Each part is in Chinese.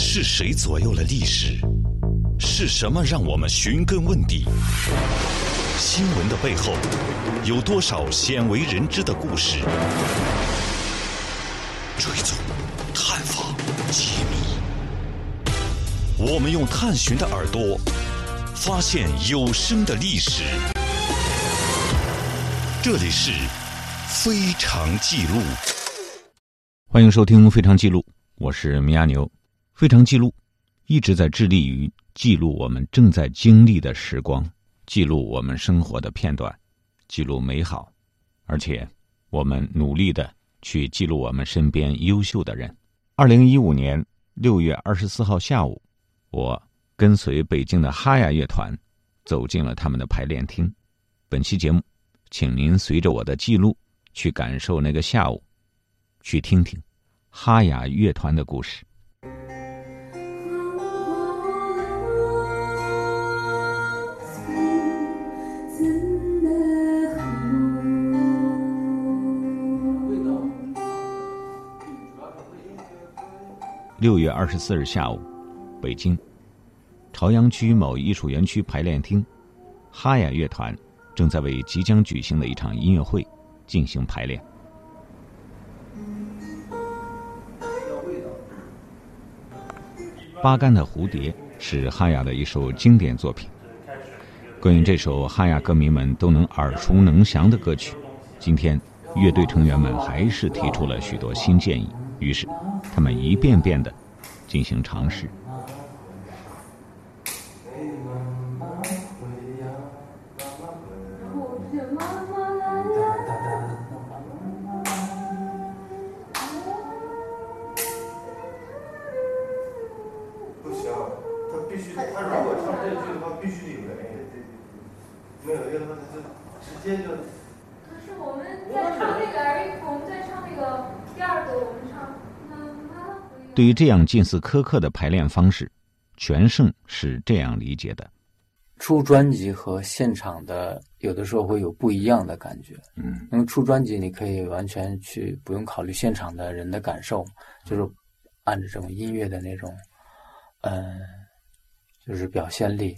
是谁左右了历史？是什么让我们寻根问底？新闻的背后，有多少鲜为人知的故事？追踪、探访、揭秘，我们用探寻的耳朵，发现有声的历史。这里是《非常记录》，欢迎收听《非常记录》，我是米亚牛。《非常记录》一直在致力于记录我们正在经历的时光，记录我们生活的片段，记录美好，而且我们努力的去记录我们身边优秀的人。二零一五年六月二十四号下午，我跟随北京的哈雅乐团走进了他们的排练厅。本期节目。请您随着我的记录去感受那个下午，去听听哈雅乐团的故事。六月二十四日下午，北京朝阳区某艺术园区排练厅，哈雅乐团。正在为即将举行的一场音乐会进行排练。《八竿的蝴蝶》是哈雅的一首经典作品。关于这首哈雅歌迷们都能耳熟能详的歌曲，今天乐队成员们还是提出了许多新建议。于是，他们一遍遍地进行尝试。对于这样近似苛刻的排练方式，全胜是这样理解的：出专辑和现场的有的时候会有不一样的感觉。嗯，因为出专辑你可以完全去不用考虑现场的人的感受，就是按照这种音乐的那种，嗯，就是表现力，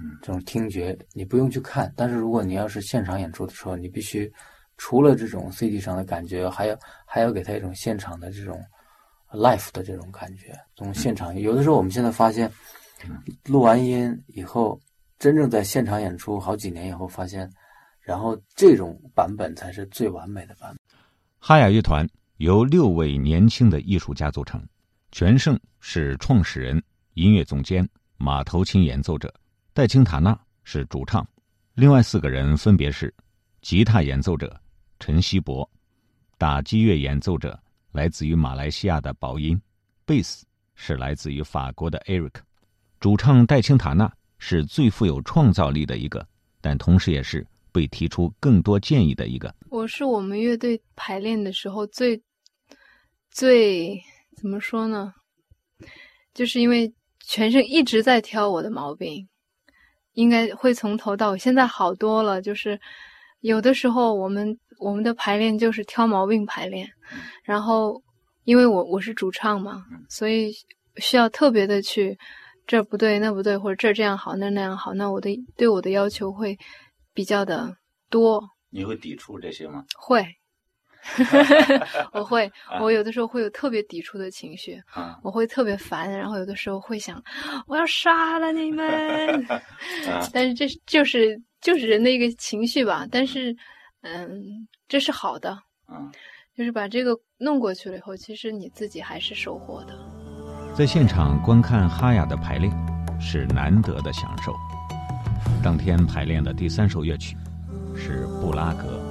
嗯，这种听觉你不用去看。但是如果你要是现场演出的时候，你必须除了这种 CD 上的感觉，还要还要给他一种现场的这种。Life 的这种感觉，从现场有的时候，我们现在发现，录完音以后，真正在现场演出好几年以后，发现，然后这种版本才是最完美的版本。哈雅乐团由六位年轻的艺术家组成，全胜是创始人、音乐总监、马头琴演奏者，戴青塔纳是主唱，另外四个人分别是吉他演奏者陈希博，打击乐演奏者。来自于马来西亚的宝音，贝斯是来自于法国的 Eric，主唱戴青塔纳是最富有创造力的一个，但同时也是被提出更多建议的一个。我是我们乐队排练的时候最最怎么说呢？就是因为全身一直在挑我的毛病，应该会从头到尾。现在好多了，就是有的时候我们。我们的排练就是挑毛病排练，然后因为我我是主唱嘛，所以需要特别的去这不对那不对，或者这这样好那那样好，那我的对我的要求会比较的多。你会抵触这些吗？会，我会，我有的时候会有特别抵触的情绪，我会特别烦，然后有的时候会想我要杀了你们，但是这就是就是人的一个情绪吧，但是。嗯，这是好的，嗯，就是把这个弄过去了以后，其实你自己还是收获的。在现场观看哈雅的排练，是难得的享受。当天排练的第三首乐曲是布拉格。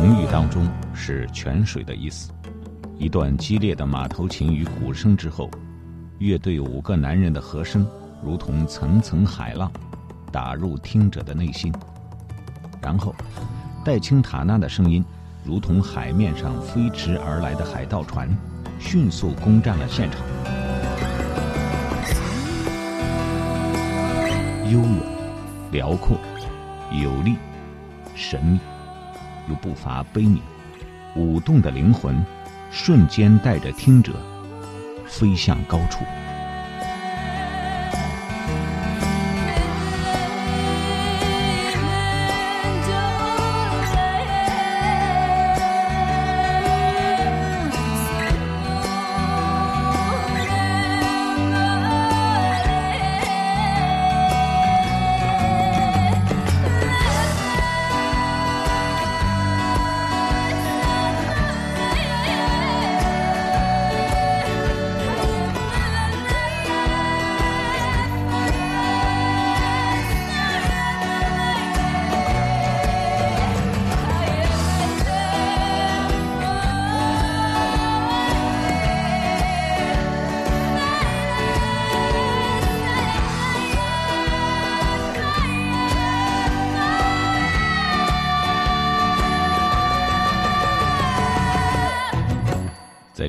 蒙语当中是泉水的意思。一段激烈的马头琴与鼓声之后，乐队五个男人的和声如同层层海浪，打入听者的内心。然后，戴青塔纳的声音如同海面上飞驰而来的海盗船，迅速攻占了现场。悠远、辽阔、有力、神秘，又不乏悲悯。舞动的灵魂，瞬间带着听者飞向高处。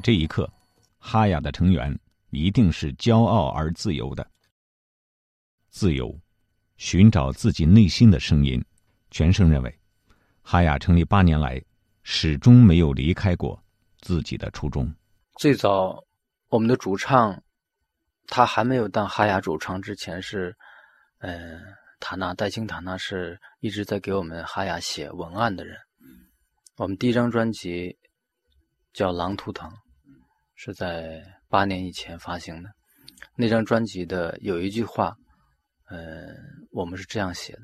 这一刻，哈雅的成员一定是骄傲而自由的。自由，寻找自己内心的声音。全胜认为，哈雅成立八年来，始终没有离开过自己的初衷。最早，我们的主唱，他还没有当哈雅主唱之前是，嗯，塔纳戴青塔纳是一直在给我们哈雅写文案的人。我们第一张专辑。叫《狼图腾》，是在八年以前发行的。那张专辑的有一句话，嗯，我们是这样写的：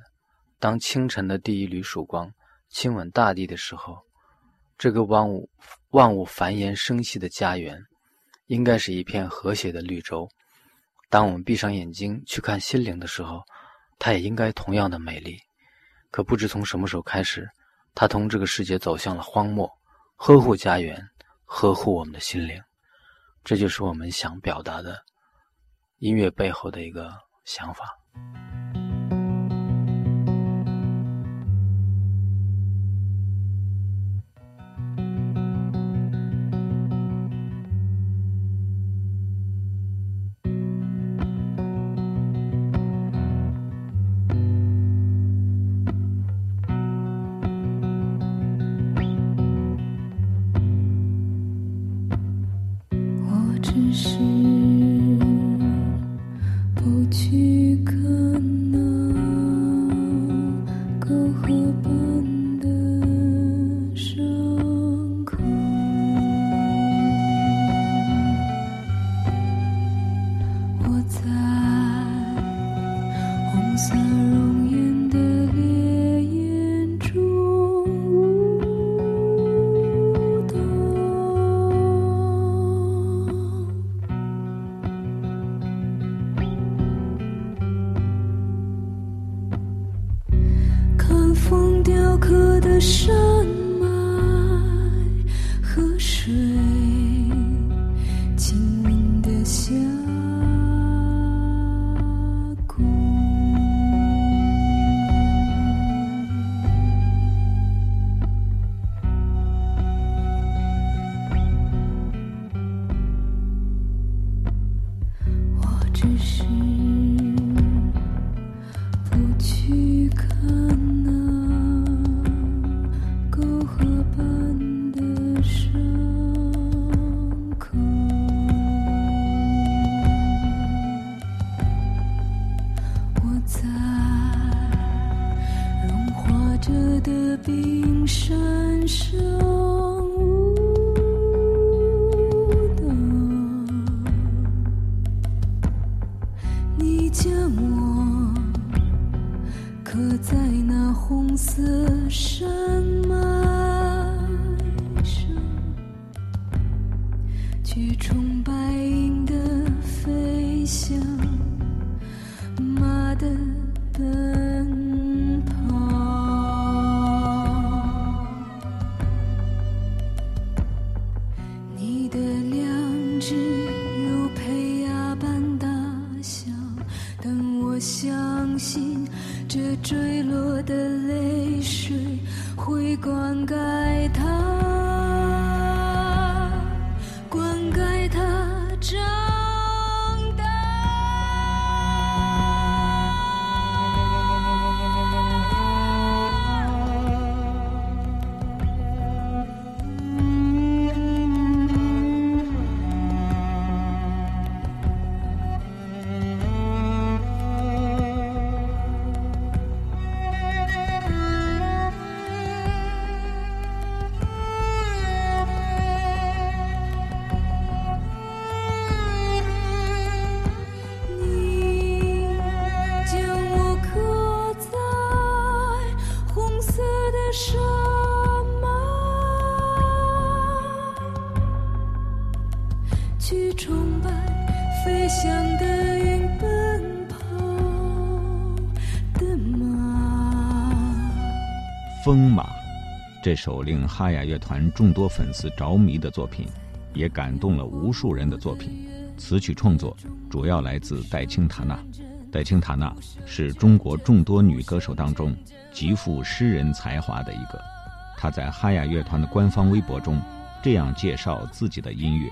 当清晨的第一缕曙光亲吻大地的时候，这个万物万物繁衍生息的家园，应该是一片和谐的绿洲。当我们闭上眼睛去看心灵的时候，它也应该同样的美丽。可不知从什么时候开始，它同这个世界走向了荒漠，呵护家园。呵护我们的心灵，这就是我们想表达的音乐背后的一个想法。不去可能。在那红色山脉上，去崇拜鹰的飞翔，马的奔。坠落的泪水会灌溉这首令哈雅乐团众多粉丝着迷的作品，也感动了无数人的作品。词曲创作主要来自戴青塔娜。戴青塔娜是中国众多女歌手当中极富诗人才华的一个。她在哈雅乐团的官方微博中这样介绍自己的音乐：“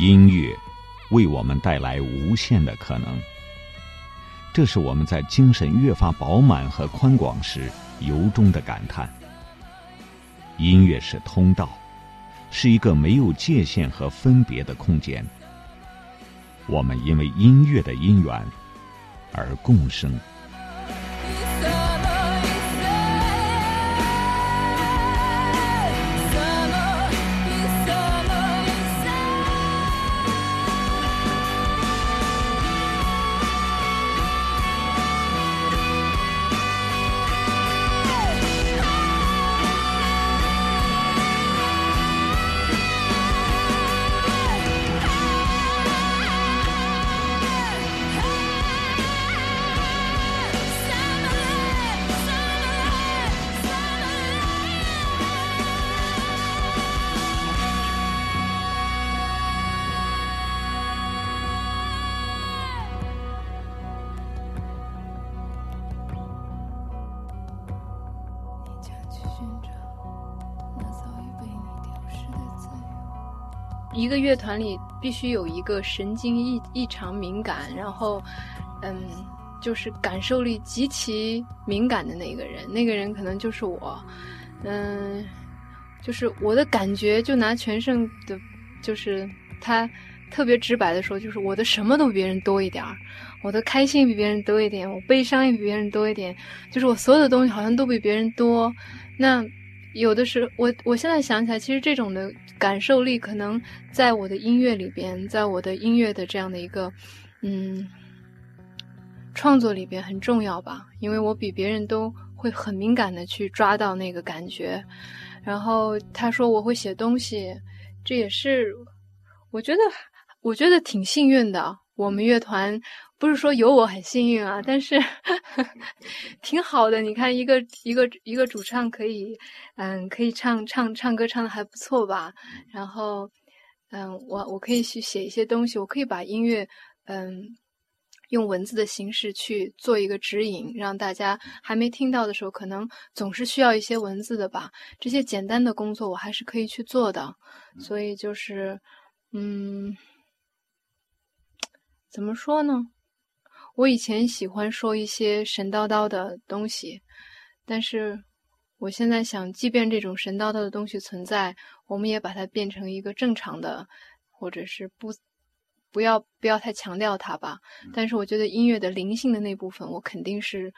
音乐为我们带来无限的可能。这是我们在精神越发饱满和宽广时由衷的感叹。音乐是通道，是一个没有界限和分别的空间。我们因为音乐的因缘。”而共生。乐团里必须有一个神经异异常敏感，然后，嗯，就是感受力极其敏感的那个人。那个人可能就是我，嗯，就是我的感觉。就拿全胜的，就是他特别直白的说，就是我的什么都比别人多一点儿，我的开心比别人多一点，我悲伤也比别人多一点，就是我所有的东西好像都比别人多。那。有的时候，我我现在想起来，其实这种的感受力，可能在我的音乐里边，在我的音乐的这样的一个，嗯，创作里边很重要吧。因为我比别人都会很敏感的去抓到那个感觉。然后他说我会写东西，这也是我觉得我觉得挺幸运的。我们乐团。不是说有我很幸运啊，但是 挺好的。你看，一个一个一个主唱可以，嗯，可以唱唱唱歌，唱的还不错吧？然后，嗯，我我可以去写一些东西，我可以把音乐，嗯，用文字的形式去做一个指引，让大家还没听到的时候，可能总是需要一些文字的吧。这些简单的工作，我还是可以去做的。所以就是，嗯，怎么说呢？我以前喜欢说一些神叨叨的东西，但是我现在想，即便这种神叨叨的东西存在，我们也把它变成一个正常的，或者是不不要不要太强调它吧。但是我觉得音乐的灵性的那部分，我肯定是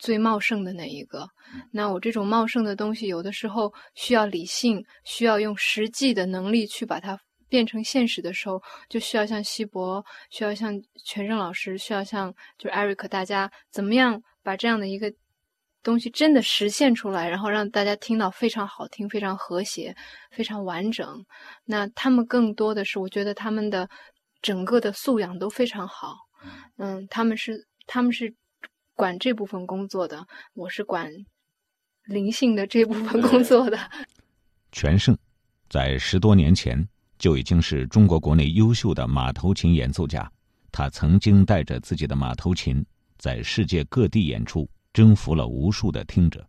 最茂盛的那一个。那我这种茂盛的东西，有的时候需要理性，需要用实际的能力去把它。变成现实的时候，就需要像西博，需要像全胜老师，需要像就是艾瑞克，大家怎么样把这样的一个东西真的实现出来，然后让大家听到非常好听、非常和谐、非常完整。那他们更多的是，我觉得他们的整个的素养都非常好。嗯，他们是他们是管这部分工作的，我是管灵性的这部分工作的。全胜在十多年前。就已经是中国国内优秀的马头琴演奏家，他曾经带着自己的马头琴在世界各地演出，征服了无数的听者。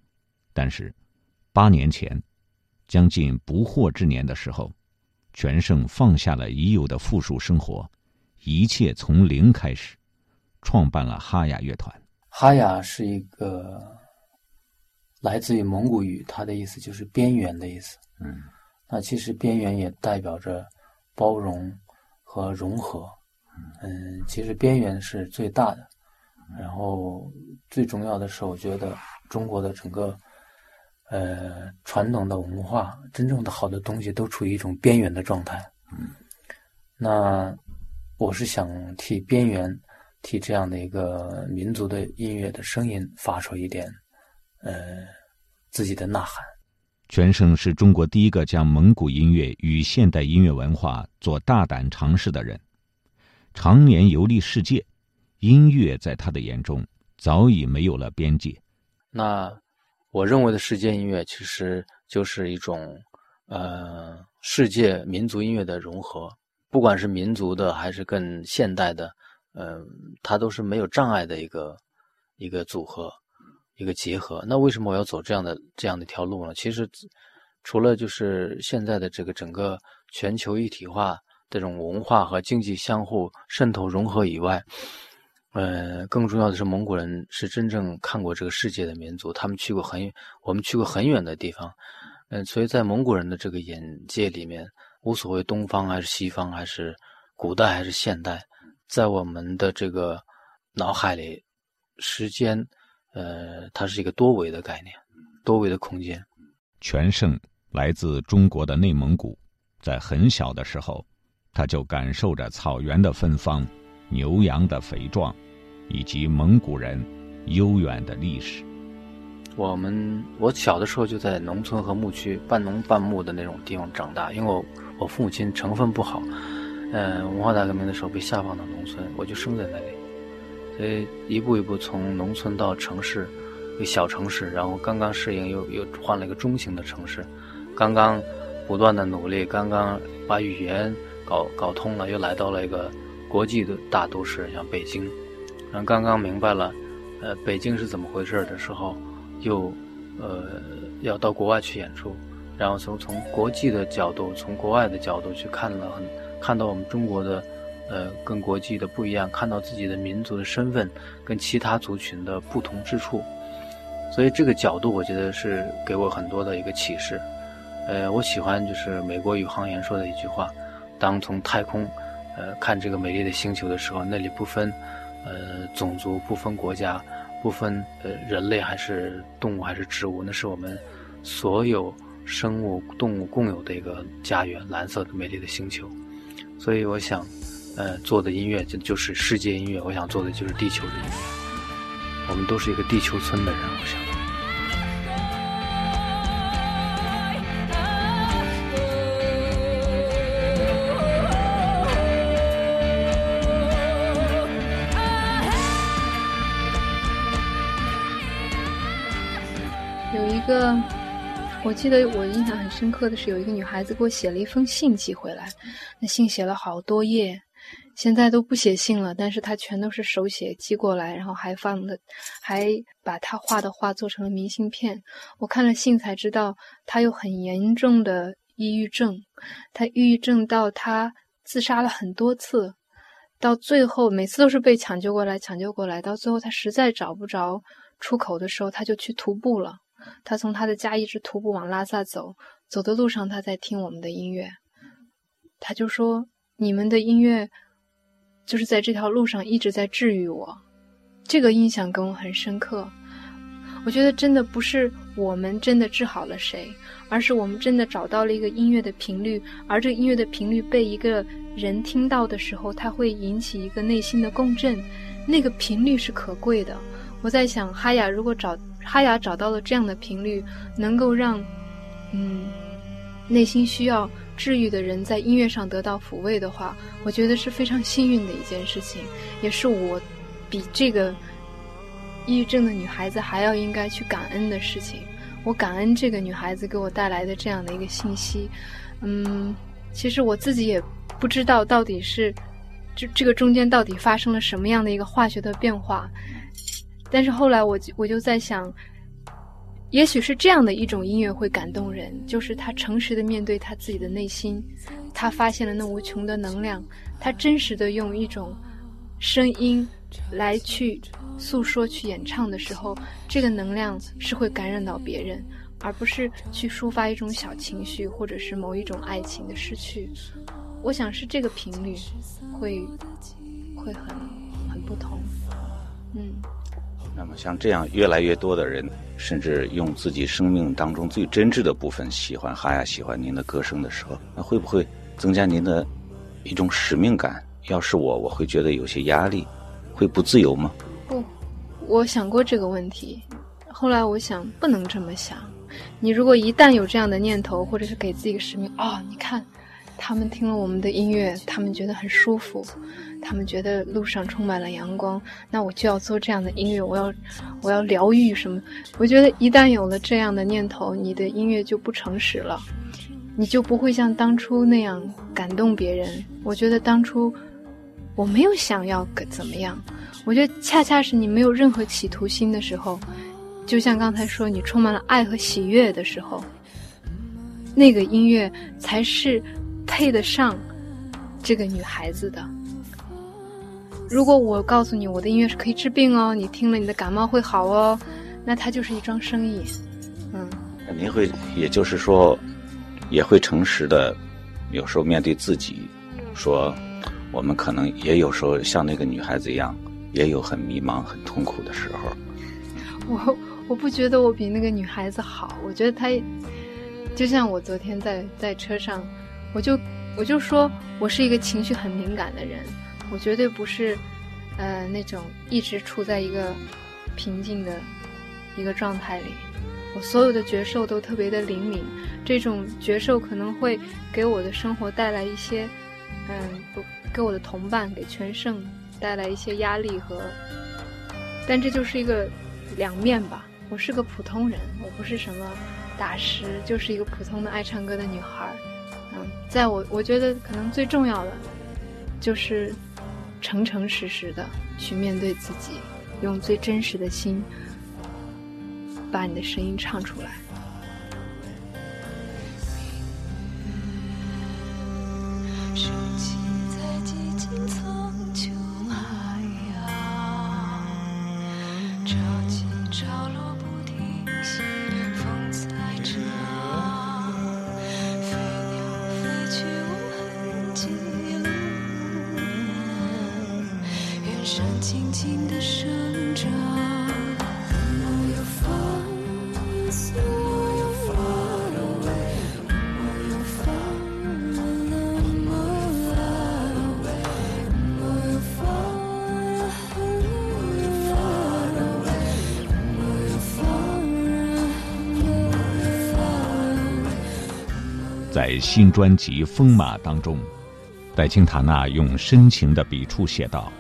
但是，八年前，将近不惑之年的时候，全胜放下了已有的富庶生活，一切从零开始，创办了哈雅乐团。哈雅是一个来自于蒙古语，它的意思就是边缘的意思。嗯。那其实边缘也代表着包容和融合，嗯，其实边缘是最大的，然后最重要的是，我觉得中国的整个呃传统的文化，真正的好的东西都处于一种边缘的状态。嗯，那我是想替边缘，替这样的一个民族的音乐的声音发出一点呃自己的呐喊。全胜是中国第一个将蒙古音乐与现代音乐文化做大胆尝试的人，常年游历世界，音乐在他的眼中早已没有了边界。那我认为的世界音乐其实就是一种呃世界民族音乐的融合，不管是民族的还是更现代的，嗯、它都是没有障碍的一个一个组合。一个结合。那为什么我要走这样的这样的一条路呢？其实，除了就是现在的这个整个全球一体化这种文化和经济相互渗透融合以外，呃，更重要的是蒙古人是真正看过这个世界的民族，他们去过很我们去过很远的地方，嗯、所以在蒙古人的这个眼界里面，无所谓东方还是西方，还是古代还是现代，在我们的这个脑海里，时间。呃，它是一个多维的概念，多维的空间。全胜来自中国的内蒙古，在很小的时候，他就感受着草原的芬芳、牛羊的肥壮，以及蒙古人悠远的历史。我们我小的时候就在农村和牧区半农半牧的那种地方长大，因为我我父母亲成分不好，嗯、呃，文化大革命的时候被下放到农村，我就生在那里。所以一步一步从农村到城市，一个小城市，然后刚刚适应，又又换了一个中型的城市，刚刚不断的努力，刚刚把语言搞搞通了，又来到了一个国际的大都市，像北京，然后刚刚明白了，呃，北京是怎么回事的时候，又呃要到国外去演出，然后从从国际的角度，从国外的角度去看了很看到我们中国的。呃，跟国际的不一样，看到自己的民族的身份跟其他族群的不同之处，所以这个角度我觉得是给我很多的一个启示。呃，我喜欢就是美国宇航员说的一句话：当从太空呃看这个美丽的星球的时候，那里不分呃种族、不分国家、不分呃人类还是动物还是植物，那是我们所有生物动物共有的一个家园——蓝色的美丽的星球。所以我想。呃，做的音乐就就是世界音乐，我想做的就是地球的音乐。我们都是一个地球村的人，我想。有一个，我记得我印象很深刻的是，有一个女孩子给我写了一封信寄回来，那信写了好多页。现在都不写信了，但是他全都是手写寄过来，然后还放的，还把他画的画做成了明信片。我看了信才知道，他有很严重的抑郁症，他抑郁症到他自杀了很多次，到最后每次都是被抢救过来，抢救过来，到最后他实在找不着出口的时候，他就去徒步了。他从他的家一直徒步往拉萨走，走的路上他在听我们的音乐，他就说：“你们的音乐。”就是在这条路上一直在治愈我，这个印象跟我很深刻。我觉得真的不是我们真的治好了谁，而是我们真的找到了一个音乐的频率，而这音乐的频率被一个人听到的时候，它会引起一个内心的共振，那个频率是可贵的。我在想，哈雅如果找哈雅找到了这样的频率，能够让嗯内心需要。治愈的人在音乐上得到抚慰的话，我觉得是非常幸运的一件事情，也是我比这个抑郁症的女孩子还要应该去感恩的事情。我感恩这个女孩子给我带来的这样的一个信息。嗯，其实我自己也不知道到底是这这个中间到底发生了什么样的一个化学的变化，但是后来我就我就在想。也许是这样的一种音乐会感动人，就是他诚实的面对他自己的内心，他发现了那无穷的能量，他真实的用一种声音来去诉说、去演唱的时候，这个能量是会感染到别人，而不是去抒发一种小情绪或者是某一种爱情的失去。我想是这个频率会会很很不同，嗯。那么，像这样越来越多的人，甚至用自己生命当中最真挚的部分喜欢哈雅，喜欢您的歌声的时候，那会不会增加您的一种使命感？要是我，我会觉得有些压力，会不自由吗？不，我想过这个问题，后来我想不能这么想，你如果一旦有这样的念头，或者是给自己个使命，哦，你看，他们听了我们的音乐，他们觉得很舒服，他们觉得路上充满了阳光，那我就要做这样的音乐，我要，我要疗愈什么？我觉得一旦有了这样的念头，你的音乐就不诚实了，你就不会像当初那样感动别人。我觉得当初我没有想要怎么样。我觉得恰恰是你没有任何企图心的时候，就像刚才说你充满了爱和喜悦的时候，那个音乐才是配得上这个女孩子的。如果我告诉你我的音乐是可以治病哦，你听了你的感冒会好哦，那它就是一桩生意。嗯，您会也就是说，也会诚实的，有时候面对自己，说我们可能也有时候像那个女孩子一样。也有很迷茫、很痛苦的时候。我我不觉得我比那个女孩子好，我觉得她就像我昨天在在车上，我就我就说我是一个情绪很敏感的人，我绝对不是呃那种一直处在一个平静的一个状态里。我所有的觉受都特别的灵敏，这种觉受可能会给我的生活带来一些嗯，不给我的同伴给全胜。带来一些压力和，但这就是一个两面吧。我是个普通人，我不是什么大师，就是一个普通的爱唱歌的女孩。在我我觉得可能最重要的，就是诚诚实实的去面对自己，用最真实的心，把你的声音唱出来。在新专辑《风马》当中，戴青塔娜用深情的笔触写道：“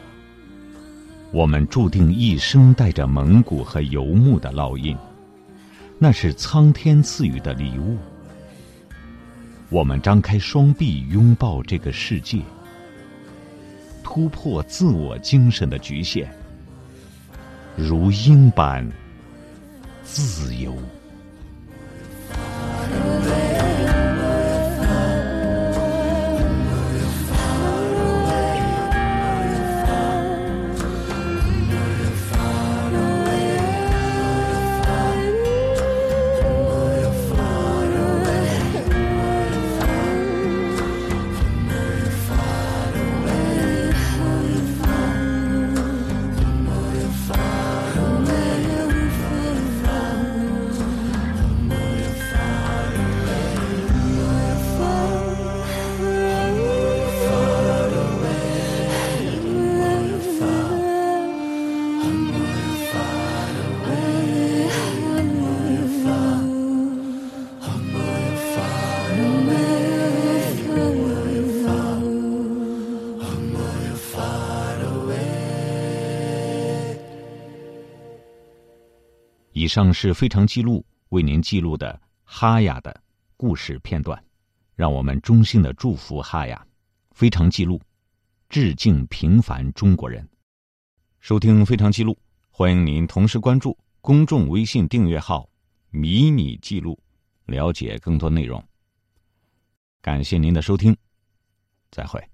我们注定一生带着蒙古和游牧的烙印，那是苍天赐予的礼物。我们张开双臂拥抱这个世界，突破自我精神的局限，如鹰般自由。”上是非常记录为您记录的哈雅的故事片段，让我们衷心的祝福哈雅。非常记录，致敬平凡中国人。收听非常记录，欢迎您同时关注公众微信订阅号“迷你记录”，了解更多内容。感谢您的收听，再会。